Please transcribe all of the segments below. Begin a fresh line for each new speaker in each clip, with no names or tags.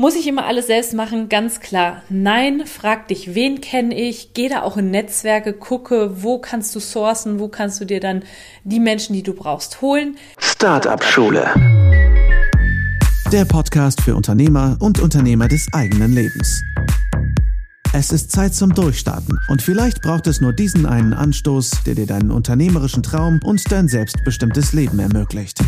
Muss ich immer alles selbst machen? Ganz klar. Nein, frag dich, wen kenne ich? Geh da auch in Netzwerke, gucke, wo kannst du sourcen, wo kannst du dir dann die Menschen, die du brauchst, holen.
Startup Schule.
Der Podcast für Unternehmer und Unternehmer des eigenen Lebens. Es ist Zeit zum Durchstarten und vielleicht braucht es nur diesen einen Anstoß, der dir deinen unternehmerischen Traum und dein selbstbestimmtes Leben ermöglicht.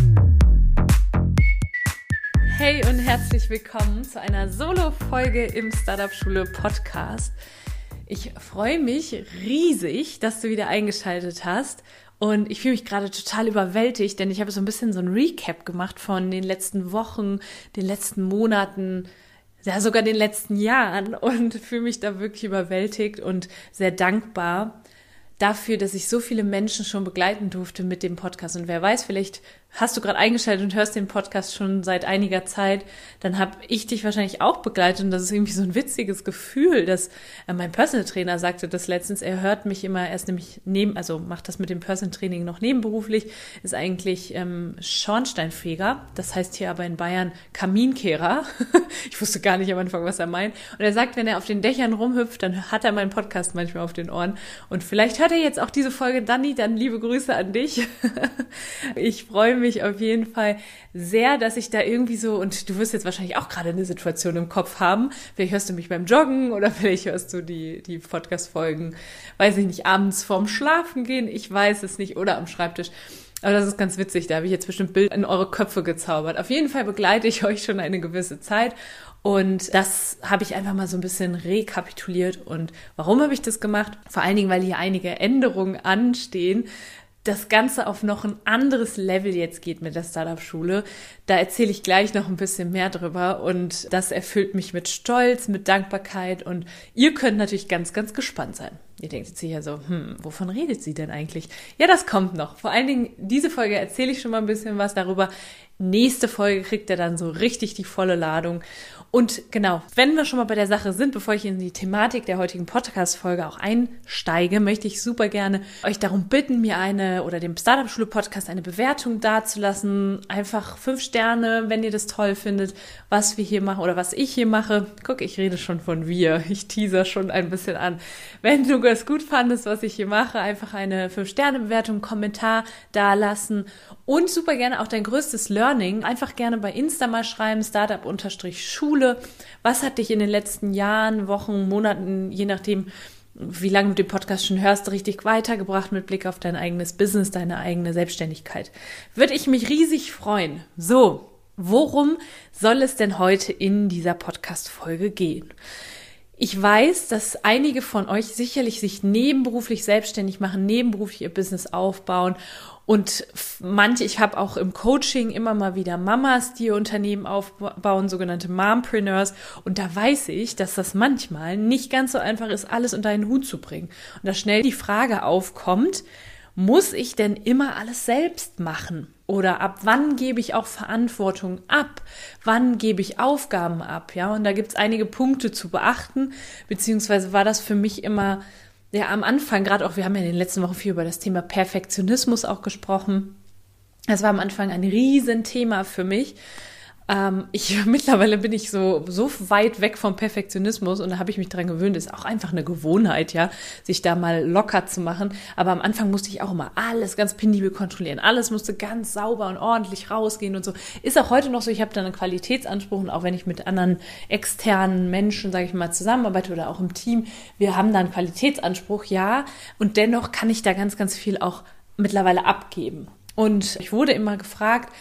Hey und herzlich willkommen zu einer Solo-Folge im Startup Schule Podcast. Ich freue mich riesig, dass du wieder eingeschaltet hast. Und ich fühle mich gerade total überwältigt, denn ich habe so ein bisschen so ein Recap gemacht von den letzten Wochen, den letzten Monaten, ja sogar den letzten Jahren und fühle mich da wirklich überwältigt und sehr dankbar dafür, dass ich so viele Menschen schon begleiten durfte mit dem Podcast. Und wer weiß, vielleicht hast du gerade eingeschaltet und hörst den Podcast schon seit einiger Zeit, dann habe ich dich wahrscheinlich auch begleitet und das ist irgendwie so ein witziges Gefühl, dass äh, mein Personal Trainer sagte das letztens, er hört mich immer erst nämlich neben, also macht das mit dem Personal Training noch nebenberuflich, ist eigentlich ähm, Schornsteinfeger, das heißt hier aber in Bayern Kaminkehrer. ich wusste gar nicht am Anfang, was er meint. Und er sagt, wenn er auf den Dächern rumhüpft, dann hat er meinen Podcast manchmal auf den Ohren. Und vielleicht hört er jetzt auch diese Folge, Danny, dann liebe Grüße an dich. ich freue mich mich auf jeden Fall sehr, dass ich da irgendwie so, und du wirst jetzt wahrscheinlich auch gerade eine Situation im Kopf haben, vielleicht hörst du mich beim Joggen oder vielleicht hörst du die, die Podcast-Folgen, weiß ich nicht, abends vorm Schlafen gehen, ich weiß es nicht, oder am Schreibtisch. Aber das ist ganz witzig, da habe ich jetzt bestimmt Bild in eure Köpfe gezaubert. Auf jeden Fall begleite ich euch schon eine gewisse Zeit und das habe ich einfach mal so ein bisschen rekapituliert. Und warum habe ich das gemacht? Vor allen Dingen, weil hier einige Änderungen anstehen, das Ganze auf noch ein anderes Level jetzt geht mit der Startup-Schule. Da erzähle ich gleich noch ein bisschen mehr drüber und das erfüllt mich mit Stolz, mit Dankbarkeit und ihr könnt natürlich ganz, ganz gespannt sein. Ihr denkt jetzt sicher so, hm, wovon redet sie denn eigentlich? Ja, das kommt noch. Vor allen Dingen, diese Folge erzähle ich schon mal ein bisschen was darüber. Nächste Folge kriegt er dann so richtig die volle Ladung. Und genau, wenn wir schon mal bei der Sache sind, bevor ich in die Thematik der heutigen Podcast-Folge auch einsteige, möchte ich super gerne euch darum bitten, mir eine oder dem Startup-Schule-Podcast eine Bewertung dazulassen. Einfach fünf Sterne, wenn ihr das toll findet, was wir hier machen oder was ich hier mache. Guck, ich rede schon von wir. Ich teaser schon ein bisschen an. Wenn du es gut fandest, was ich hier mache, einfach eine fünf Sterne Bewertung, Kommentar dalassen und super gerne auch dein größtes Learning. Einfach gerne bei Insta mal schreiben, Startup-Schule Schule? Was hat dich in den letzten Jahren, Wochen, Monaten, je nachdem, wie lange du den Podcast schon hörst, richtig weitergebracht mit Blick auf dein eigenes Business, deine eigene Selbstständigkeit? Würde ich mich riesig freuen. So, worum soll es denn heute in dieser Podcast-Folge gehen? Ich weiß, dass einige von euch sicherlich sich nebenberuflich selbstständig machen, nebenberuflich ihr Business aufbauen und manche, ich habe auch im Coaching immer mal wieder Mamas, die ihr Unternehmen aufbauen, sogenannte Mompreneurs. Und da weiß ich, dass das manchmal nicht ganz so einfach ist, alles unter einen Hut zu bringen. Und da schnell die Frage aufkommt, muss ich denn immer alles selbst machen? Oder ab wann gebe ich auch Verantwortung ab? Wann gebe ich Aufgaben ab? Ja, und da gibt es einige Punkte zu beachten, beziehungsweise war das für mich immer ja am Anfang, gerade auch, wir haben ja in den letzten Wochen viel über das Thema Perfektionismus auch gesprochen. Das war am Anfang ein Riesenthema für mich. Ähm, ich mittlerweile bin ich so so weit weg vom Perfektionismus und da habe ich mich dran gewöhnt. Ist auch einfach eine Gewohnheit, ja, sich da mal locker zu machen. Aber am Anfang musste ich auch immer alles ganz penibel kontrollieren. Alles musste ganz sauber und ordentlich rausgehen und so. Ist auch heute noch so. Ich habe da einen Qualitätsanspruch und auch wenn ich mit anderen externen Menschen, sage ich mal, zusammenarbeite oder auch im Team, wir haben da einen Qualitätsanspruch, ja. Und dennoch kann ich da ganz, ganz viel auch mittlerweile abgeben. Und ich wurde immer gefragt,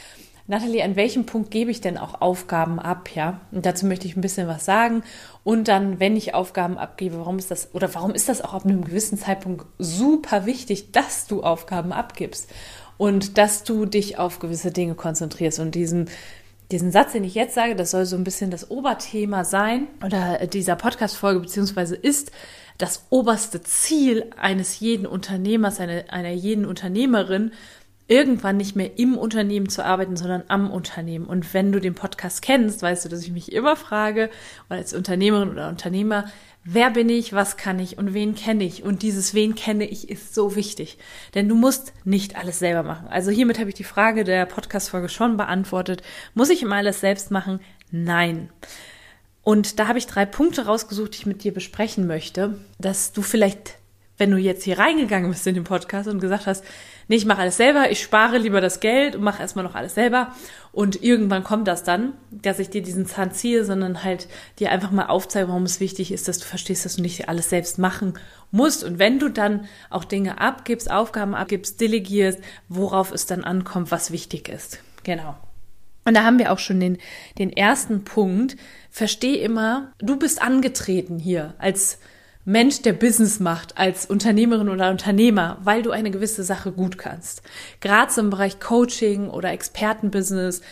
Nathalie, an welchem Punkt gebe ich denn auch Aufgaben ab, ja? Und dazu möchte ich ein bisschen was sagen. Und dann, wenn ich Aufgaben abgebe, warum ist das, oder warum ist das auch ab einem gewissen Zeitpunkt super wichtig, dass du Aufgaben abgibst und dass du dich auf gewisse Dinge konzentrierst und diesen diesen Satz, den ich jetzt sage, das soll so ein bisschen das Oberthema sein oder dieser Podcast-Folge beziehungsweise ist das oberste Ziel eines jeden Unternehmers, einer, einer jeden Unternehmerin, irgendwann nicht mehr im Unternehmen zu arbeiten, sondern am Unternehmen. Und wenn du den Podcast kennst, weißt du, dass ich mich immer frage, als Unternehmerin oder Unternehmer, wer bin ich, was kann ich und wen kenne ich? Und dieses wen kenne ich ist so wichtig. Denn du musst nicht alles selber machen. Also hiermit habe ich die Frage der Podcast-Folge schon beantwortet. Muss ich immer alles selbst machen? Nein. Und da habe ich drei Punkte rausgesucht, die ich mit dir besprechen möchte, dass du vielleicht, wenn du jetzt hier reingegangen bist in den Podcast und gesagt hast, nee, ich mache alles selber, ich spare lieber das Geld und mache erstmal noch alles selber und irgendwann kommt das dann, dass ich dir diesen Zahn ziehe, sondern halt dir einfach mal aufzeige, warum es wichtig ist, dass du verstehst, dass du nicht alles selbst machen musst. Und wenn du dann auch Dinge abgibst, Aufgaben abgibst, delegierst, worauf es dann ankommt, was wichtig ist. Genau. Und da haben wir auch schon den, den ersten Punkt. Versteh immer, du bist angetreten hier als Mensch, der Business macht, als Unternehmerin oder Unternehmer, weil du eine gewisse Sache gut kannst. Gerade im Bereich Coaching oder Expertenbusiness,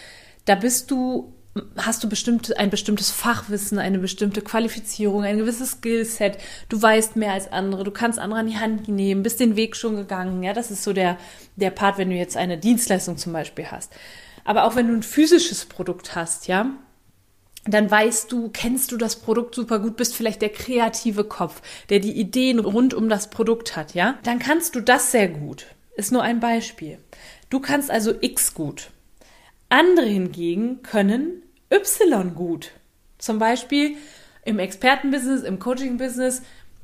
da bist du hast du bestimmt ein bestimmtes Fachwissen, eine bestimmte Qualifizierung, ein gewisses Skillset. Du weißt mehr als andere, du kannst andere an die Hand nehmen, bist den Weg schon gegangen. Ja, das ist so der, der Part, wenn du jetzt eine Dienstleistung zum Beispiel hast. Aber auch wenn du ein physisches Produkt hast, ja, dann weißt du, kennst du das Produkt super gut, bist vielleicht der kreative Kopf, der die Ideen rund um das Produkt hat, ja? Dann kannst du das sehr gut. Ist nur ein Beispiel. Du kannst also X gut. Andere hingegen können Y gut. Zum Beispiel im Expertenbusiness, im Coaching-Business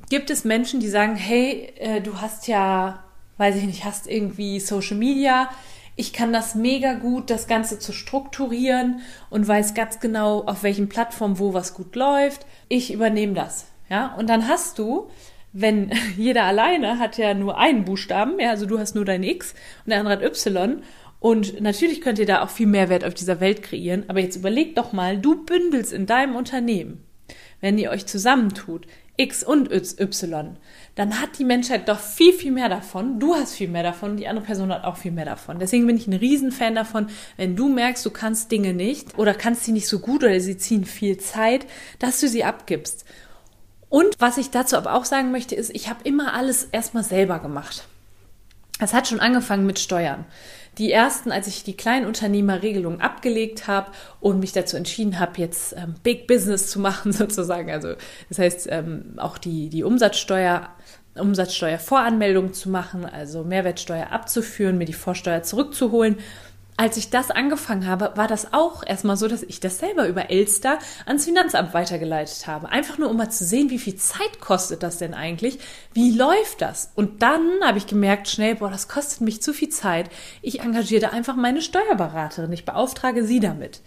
gibt es Menschen, die sagen, hey, äh, du hast ja, weiß ich nicht, hast irgendwie Social Media, ich kann das mega gut, das Ganze zu strukturieren und weiß ganz genau, auf welchen Plattformen wo was gut läuft. Ich übernehme das. Ja, und dann hast du, wenn jeder alleine hat ja nur einen Buchstaben, ja, also du hast nur dein X und der andere hat Y. Und natürlich könnt ihr da auch viel Mehrwert auf dieser Welt kreieren. Aber jetzt überleg doch mal, du bündelst in deinem Unternehmen, wenn ihr euch zusammentut, X und Y, dann hat die Menschheit doch viel, viel mehr davon. Du hast viel mehr davon, die andere Person hat auch viel mehr davon. Deswegen bin ich ein Riesenfan davon, wenn du merkst, du kannst Dinge nicht oder kannst sie nicht so gut oder sie ziehen viel Zeit, dass du sie abgibst. Und was ich dazu aber auch sagen möchte, ist, ich habe immer alles erstmal selber gemacht. Es hat schon angefangen mit Steuern. Die ersten, als ich die Kleinunternehmerregelung abgelegt habe und mich dazu entschieden habe, jetzt ähm, Big Business zu machen, sozusagen. Also das heißt, ähm, auch die, die Umsatzsteuer, Umsatzsteuervoranmeldung zu machen, also Mehrwertsteuer abzuführen, mir die Vorsteuer zurückzuholen als ich das angefangen habe, war das auch erstmal so, dass ich das selber über Elster ans Finanzamt weitergeleitet habe. Einfach nur, um mal zu sehen, wie viel Zeit kostet das denn eigentlich? Wie läuft das? Und dann habe ich gemerkt schnell, boah, das kostet mich zu viel Zeit. Ich engagiere da einfach meine Steuerberaterin. Ich beauftrage sie damit.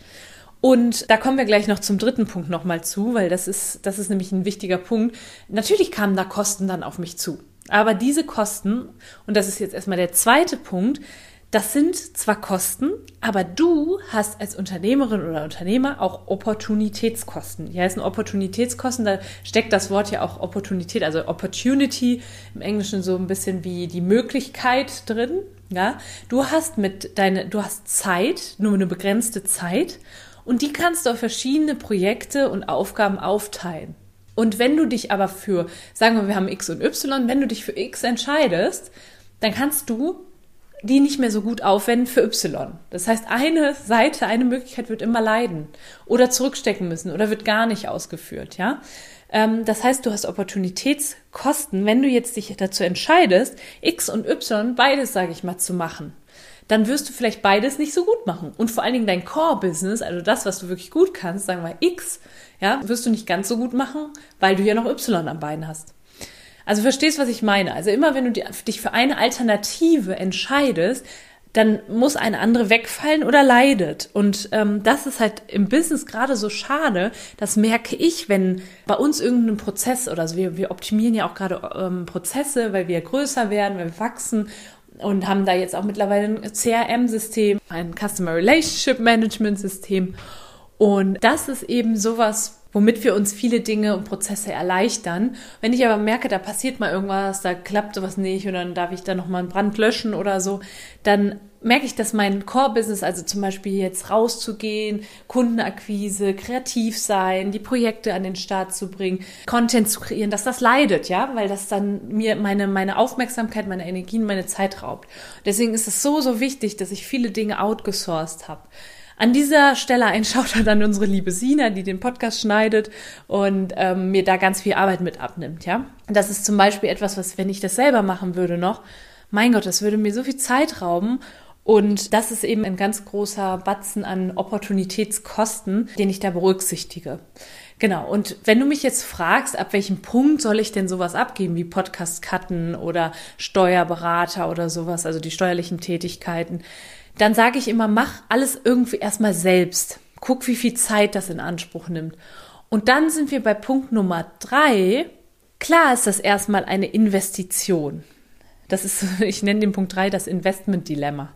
Und da kommen wir gleich noch zum dritten Punkt nochmal zu, weil das ist, das ist nämlich ein wichtiger Punkt. Natürlich kamen da Kosten dann auf mich zu. Aber diese Kosten, und das ist jetzt erstmal der zweite Punkt, das sind zwar Kosten, aber du hast als Unternehmerin oder Unternehmer auch Opportunitätskosten. Die heißen Opportunitätskosten, da steckt das Wort ja auch Opportunität, also Opportunity im Englischen so ein bisschen wie die Möglichkeit drin. Ja, du hast mit deine, du hast Zeit, nur eine begrenzte Zeit, und die kannst du auf verschiedene Projekte und Aufgaben aufteilen. Und wenn du dich aber für, sagen wir, wir haben X und Y, wenn du dich für X entscheidest, dann kannst du die nicht mehr so gut aufwenden für Y. Das heißt, eine Seite, eine Möglichkeit wird immer leiden oder zurückstecken müssen oder wird gar nicht ausgeführt, ja. Ähm, das heißt, du hast Opportunitätskosten, wenn du jetzt dich dazu entscheidest, X und Y beides, sage ich mal, zu machen. Dann wirst du vielleicht beides nicht so gut machen. Und vor allen Dingen dein Core-Business, also das, was du wirklich gut kannst, sagen wir X, ja, wirst du nicht ganz so gut machen, weil du ja noch Y am Bein hast. Also verstehst, was ich meine? Also immer wenn du dich für eine Alternative entscheidest, dann muss eine andere wegfallen oder leidet. Und ähm, das ist halt im Business gerade so schade. Das merke ich, wenn bei uns irgendein Prozess oder so, wir, wir optimieren ja auch gerade ähm, Prozesse, weil wir größer werden, weil wir wachsen und haben da jetzt auch mittlerweile ein CRM-System, ein Customer Relationship Management System. Und das ist eben sowas, womit wir uns viele Dinge und Prozesse erleichtern. Wenn ich aber merke, da passiert mal irgendwas, da klappt sowas nicht und dann darf ich da nochmal einen Brand löschen oder so, dann merke ich, dass mein Core-Business, also zum Beispiel jetzt rauszugehen, Kundenakquise, kreativ sein, die Projekte an den Start zu bringen, Content zu kreieren, dass das leidet, ja, weil das dann mir meine, meine Aufmerksamkeit, meine Energien, meine Zeit raubt. Deswegen ist es so, so wichtig, dass ich viele Dinge outgesourced habe. An dieser Stelle ein Shoutout an unsere liebe Sina, die den Podcast schneidet und ähm, mir da ganz viel Arbeit mit abnimmt, ja. Das ist zum Beispiel etwas, was, wenn ich das selber machen würde noch, mein Gott, das würde mir so viel Zeit rauben Und das ist eben ein ganz großer Batzen an Opportunitätskosten, den ich da berücksichtige. Genau. Und wenn du mich jetzt fragst, ab welchem Punkt soll ich denn sowas abgeben, wie Podcast cutten oder Steuerberater oder sowas, also die steuerlichen Tätigkeiten, dann sage ich immer, mach alles irgendwie erstmal selbst. Guck, wie viel Zeit das in Anspruch nimmt. Und dann sind wir bei Punkt Nummer drei. Klar ist das erstmal eine Investition. Das ist, ich nenne den Punkt drei das Investment-Dilemma.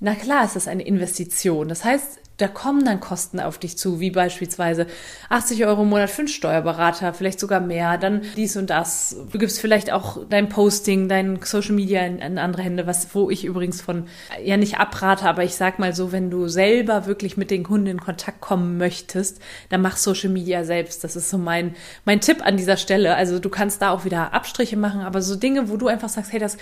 Na klar ist das eine Investition. Das heißt, da kommen dann Kosten auf dich zu, wie beispielsweise 80 Euro im Monat für einen Steuerberater, vielleicht sogar mehr, dann dies und das. Du gibst vielleicht auch dein Posting, dein Social Media in, in andere Hände, was, wo ich übrigens von, ja nicht abrate, aber ich sag mal so, wenn du selber wirklich mit den Kunden in Kontakt kommen möchtest, dann mach Social Media selbst. Das ist so mein, mein Tipp an dieser Stelle. Also du kannst da auch wieder Abstriche machen, aber so Dinge, wo du einfach sagst, hey, das,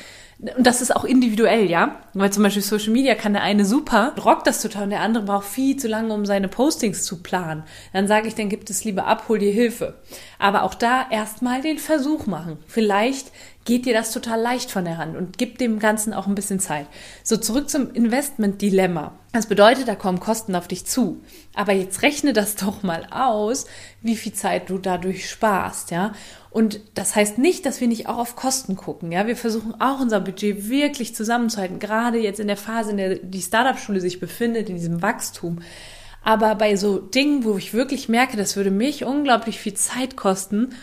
und das ist auch individuell, ja. Weil zum Beispiel Social Media kann der eine super, rockt das total und der andere braucht viel zu lange, um seine Postings zu planen. Dann sage ich, dann gibt es lieber ab, hol dir Hilfe. Aber auch da erstmal den Versuch machen. Vielleicht geht dir das total leicht von der Hand und gibt dem Ganzen auch ein bisschen Zeit. So zurück zum Investment-Dilemma. Das bedeutet, da kommen Kosten auf dich zu. Aber jetzt rechne das doch mal aus, wie viel Zeit du dadurch sparst, ja. Und das heißt nicht, dass wir nicht auch auf Kosten gucken. Ja, wir versuchen auch unser Budget wirklich zusammenzuhalten, gerade jetzt in der Phase, in der die Startup-Schule sich befindet, in diesem Wachstum. Aber bei so Dingen, wo ich wirklich merke, das würde mich unglaublich viel Zeit kosten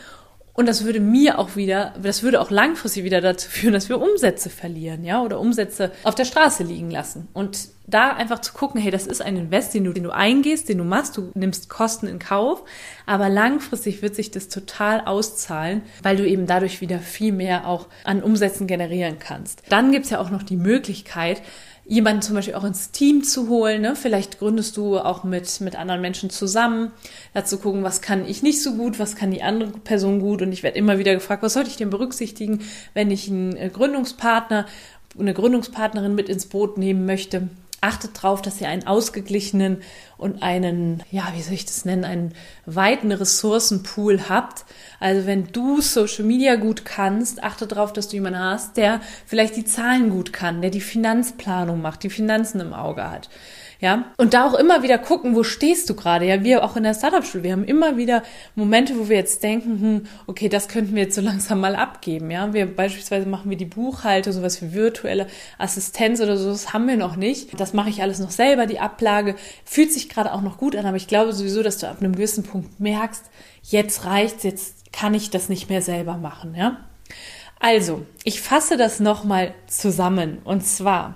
und das würde mir auch wieder, das würde auch langfristig wieder dazu führen, dass wir Umsätze verlieren, ja, oder Umsätze auf der Straße liegen lassen. Und da einfach zu gucken, hey, das ist ein Invest, den du, den du eingehst, den du machst, du nimmst Kosten in Kauf, aber langfristig wird sich das total auszahlen, weil du eben dadurch wieder viel mehr auch an Umsätzen generieren kannst. Dann gibt's ja auch noch die Möglichkeit, jemanden zum Beispiel auch ins Team zu holen. Ne? Vielleicht gründest du auch mit, mit anderen Menschen zusammen, dazu gucken, was kann ich nicht so gut, was kann die andere Person gut. Und ich werde immer wieder gefragt, was sollte ich denn berücksichtigen, wenn ich einen äh, Gründungspartner, eine Gründungspartnerin mit ins Boot nehmen möchte achtet darauf, dass ihr einen ausgeglichenen und einen, ja, wie soll ich das nennen, einen weiten Ressourcenpool habt. Also wenn du Social Media gut kannst, achte darauf, dass du jemanden hast, der vielleicht die Zahlen gut kann, der die Finanzplanung macht, die Finanzen im Auge hat. Ja, und da auch immer wieder gucken, wo stehst du gerade? Ja, wir auch in der Startup-Schule, wir haben immer wieder Momente, wo wir jetzt denken, hm, okay, das könnten wir jetzt so langsam mal abgeben. Ja, wir beispielsweise machen wir die Buchhaltung, sowas wie virtuelle Assistenz oder so, das haben wir noch nicht. Das mache ich alles noch selber. Die Ablage fühlt sich gerade auch noch gut an, aber ich glaube sowieso, dass du ab einem gewissen Punkt merkst, jetzt reicht's, jetzt kann ich das nicht mehr selber machen. Ja, also ich fasse das nochmal zusammen und zwar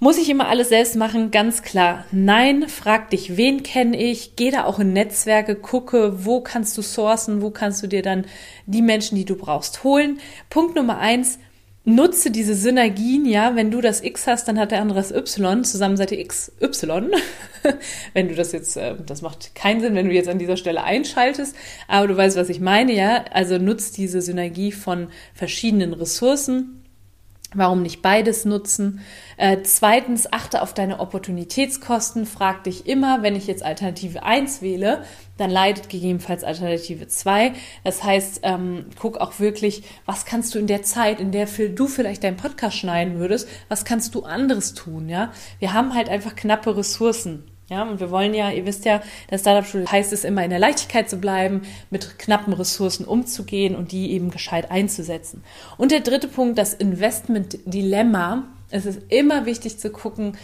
muss ich immer alles selbst machen? Ganz klar. Nein, frag dich, wen kenne ich? Geh da auch in Netzwerke, gucke, wo kannst du sourcen, wo kannst du dir dann die Menschen, die du brauchst, holen. Punkt Nummer eins, nutze diese Synergien, ja, wenn du das X hast, dann hat der andere das Y, zusammen seid ihr XY. wenn du das jetzt, äh, das macht keinen Sinn, wenn du jetzt an dieser Stelle einschaltest, aber du weißt, was ich meine, ja. Also nutzt diese Synergie von verschiedenen Ressourcen Warum nicht beides nutzen? Äh, zweitens, achte auf deine Opportunitätskosten. Frag dich immer, wenn ich jetzt Alternative 1 wähle, dann leidet gegebenenfalls Alternative 2. Das heißt, ähm, guck auch wirklich, was kannst du in der Zeit, in der du vielleicht deinen Podcast schneiden würdest, was kannst du anderes tun, ja? Wir haben halt einfach knappe Ressourcen. Ja, und wir wollen ja, ihr wisst ja, der Startup-Schule heißt es immer in der Leichtigkeit zu bleiben, mit knappen Ressourcen umzugehen und die eben gescheit einzusetzen. Und der dritte Punkt, das Investment-Dilemma. Es ist immer wichtig zu gucken,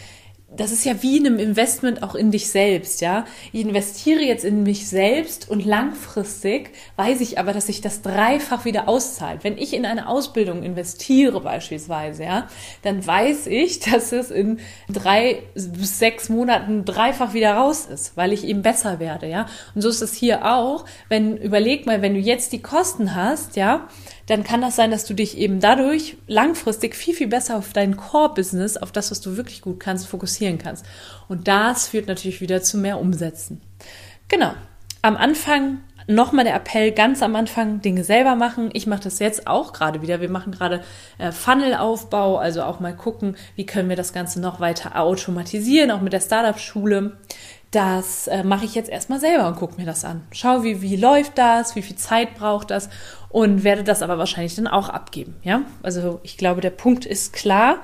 das ist ja wie in einem Investment auch in dich selbst, ja. Ich investiere jetzt in mich selbst und langfristig weiß ich aber, dass sich das dreifach wieder auszahlt. Wenn ich in eine Ausbildung investiere beispielsweise, ja, dann weiß ich, dass es in drei bis sechs Monaten dreifach wieder raus ist, weil ich eben besser werde, ja. Und so ist es hier auch. Wenn, überleg mal, wenn du jetzt die Kosten hast, ja, dann kann das sein, dass du dich eben dadurch langfristig viel, viel besser auf dein Core-Business, auf das, was du wirklich gut kannst, fokussieren kannst. Und das führt natürlich wieder zu mehr Umsätzen. Genau. Am Anfang nochmal der Appell, ganz am Anfang Dinge selber machen. Ich mache das jetzt auch gerade wieder. Wir machen gerade äh, Funnelaufbau, also auch mal gucken, wie können wir das Ganze noch weiter automatisieren, auch mit der Startup-Schule. Das äh, mache ich jetzt erstmal selber und gucke mir das an. Schau, wie, wie läuft das, wie viel Zeit braucht das und werde das aber wahrscheinlich dann auch abgeben. Ja, also ich glaube, der Punkt ist klar.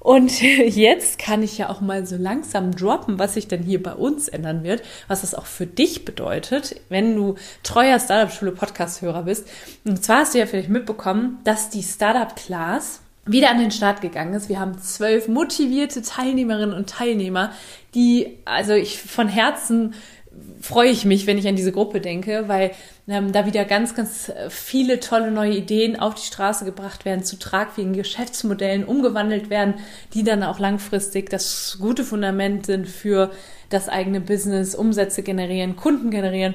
Und jetzt kann ich ja auch mal so langsam droppen, was sich denn hier bei uns ändern wird, was das auch für dich bedeutet, wenn du treuer Startup-Schule Podcast-Hörer bist. Und zwar hast du ja vielleicht mitbekommen, dass die Startup-Class wieder an den Start gegangen ist. Wir haben zwölf motivierte Teilnehmerinnen und Teilnehmer, die, also ich von Herzen freue ich mich, wenn ich an diese Gruppe denke, weil ähm, da wieder ganz, ganz viele tolle neue Ideen auf die Straße gebracht werden, zu tragfähigen Geschäftsmodellen umgewandelt werden, die dann auch langfristig das gute Fundament sind für das eigene Business, Umsätze generieren, Kunden generieren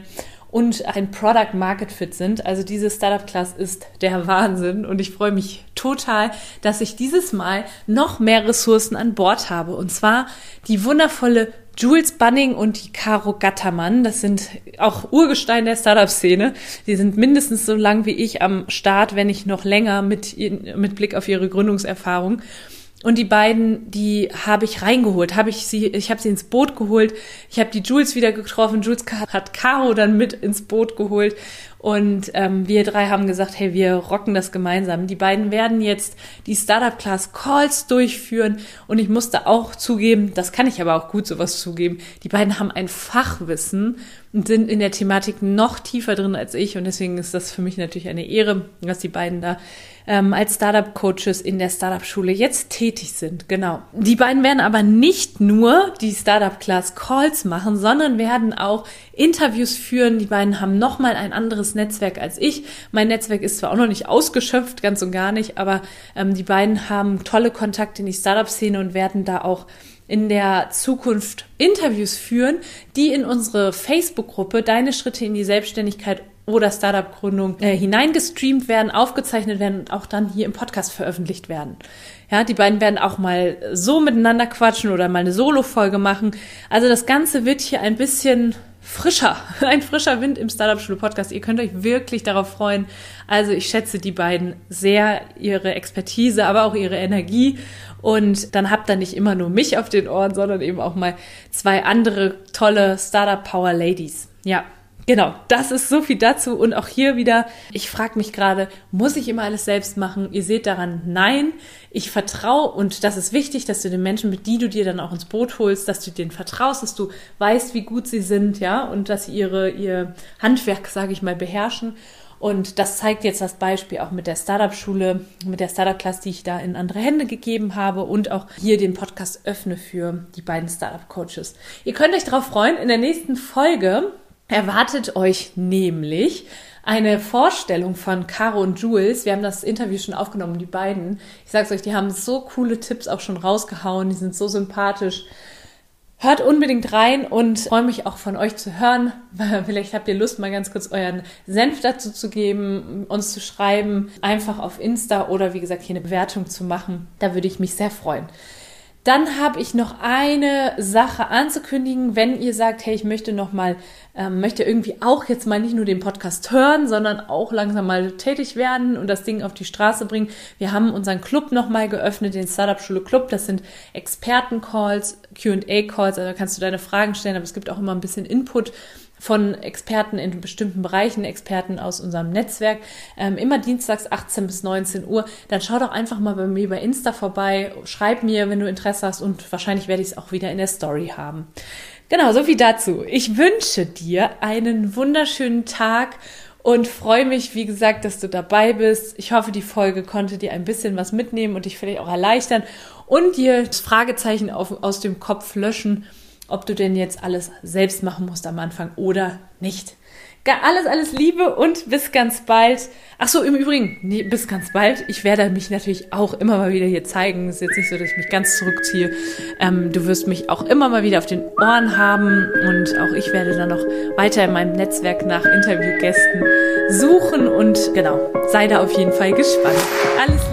und ein Product Market Fit sind. Also diese Startup Class ist der Wahnsinn und ich freue mich total, dass ich dieses Mal noch mehr Ressourcen an Bord habe und zwar die wundervolle Jules Bunning und Caro Gattermann, das sind auch Urgestein der Startup-Szene. Die sind mindestens so lang wie ich am Start, wenn nicht noch länger mit, mit Blick auf ihre Gründungserfahrung. Und die beiden, die habe ich reingeholt, habe ich sie, ich habe sie ins Boot geholt. Ich habe die Jules wieder getroffen. Jules hat Caro dann mit ins Boot geholt und ähm, wir drei haben gesagt, hey, wir rocken das gemeinsam. Die beiden werden jetzt die Startup Class Calls durchführen. Und ich musste auch zugeben, das kann ich aber auch gut sowas zugeben. Die beiden haben ein Fachwissen und sind in der Thematik noch tiefer drin als ich. Und deswegen ist das für mich natürlich eine Ehre, dass die beiden da ähm, als Startup-Coaches in der Startup-Schule jetzt tätig sind. Genau. Die beiden werden aber nicht nur die Startup-Class Calls machen, sondern werden auch Interviews führen. Die beiden haben nochmal ein anderes Netzwerk als ich. Mein Netzwerk ist zwar auch noch nicht ausgeschöpft, ganz und gar nicht, aber ähm, die beiden haben tolle Kontakte in die Startup-Szene und werden da auch in der Zukunft Interviews führen, die in unsere Facebook-Gruppe Deine Schritte in die Selbstständigkeit oder Startup-Gründung äh, hineingestreamt werden, aufgezeichnet werden und auch dann hier im Podcast veröffentlicht werden. Ja, die beiden werden auch mal so miteinander quatschen oder mal eine Solo-Folge machen. Also das Ganze wird hier ein bisschen frischer, ein frischer Wind im Startup Schule Podcast. Ihr könnt euch wirklich darauf freuen. Also ich schätze die beiden sehr, ihre Expertise, aber auch ihre Energie. Und dann habt ihr nicht immer nur mich auf den Ohren, sondern eben auch mal zwei andere tolle Startup Power Ladies. Ja, Genau, das ist so viel dazu. Und auch hier wieder, ich frage mich gerade, muss ich immer alles selbst machen? Ihr seht daran, nein, ich vertraue und das ist wichtig, dass du den Menschen, mit die du dir dann auch ins Boot holst, dass du denen vertraust, dass du weißt, wie gut sie sind, ja, und dass sie ihre, ihr Handwerk, sage ich mal, beherrschen. Und das zeigt jetzt das Beispiel auch mit der Startup-Schule, mit der Startup-Class, die ich da in andere Hände gegeben habe und auch hier den Podcast öffne für die beiden Startup-Coaches. Ihr könnt euch darauf freuen, in der nächsten Folge erwartet euch nämlich eine Vorstellung von Caro und Jules. Wir haben das Interview schon aufgenommen, die beiden. Ich sag's euch, die haben so coole Tipps auch schon rausgehauen, die sind so sympathisch. Hört unbedingt rein und freue mich auch von euch zu hören. Vielleicht habt ihr Lust, mal ganz kurz euren Senf dazu zu geben, uns zu schreiben, einfach auf Insta oder wie gesagt hier eine Bewertung zu machen. Da würde ich mich sehr freuen. Dann habe ich noch eine Sache anzukündigen, wenn ihr sagt, hey, ich möchte noch mal, ähm, möchte irgendwie auch jetzt mal nicht nur den Podcast hören, sondern auch langsam mal tätig werden und das Ding auf die Straße bringen. Wir haben unseren Club noch mal geöffnet, den Startup Schule Club. Das sind Experten-Calls, Q&A-Calls, also da kannst du deine Fragen stellen, aber es gibt auch immer ein bisschen Input von Experten in bestimmten Bereichen, Experten aus unserem Netzwerk, ähm, immer dienstags 18 bis 19 Uhr. Dann schau doch einfach mal bei mir bei Insta vorbei, schreib mir, wenn du Interesse hast und wahrscheinlich werde ich es auch wieder in der Story haben. Genau, so viel dazu. Ich wünsche dir einen wunderschönen Tag und freue mich, wie gesagt, dass du dabei bist. Ich hoffe, die Folge konnte dir ein bisschen was mitnehmen und dich vielleicht auch erleichtern und dir das Fragezeichen auf, aus dem Kopf löschen ob du denn jetzt alles selbst machen musst am Anfang oder nicht. Alles, alles Liebe und bis ganz bald. Ach so, im Übrigen, nee, bis ganz bald. Ich werde mich natürlich auch immer mal wieder hier zeigen. Es ist jetzt nicht so, dass ich mich ganz zurückziehe. Ähm, du wirst mich auch immer mal wieder auf den Ohren haben und auch ich werde dann noch weiter in meinem Netzwerk nach Interviewgästen suchen und genau, sei da auf jeden Fall gespannt. Alles.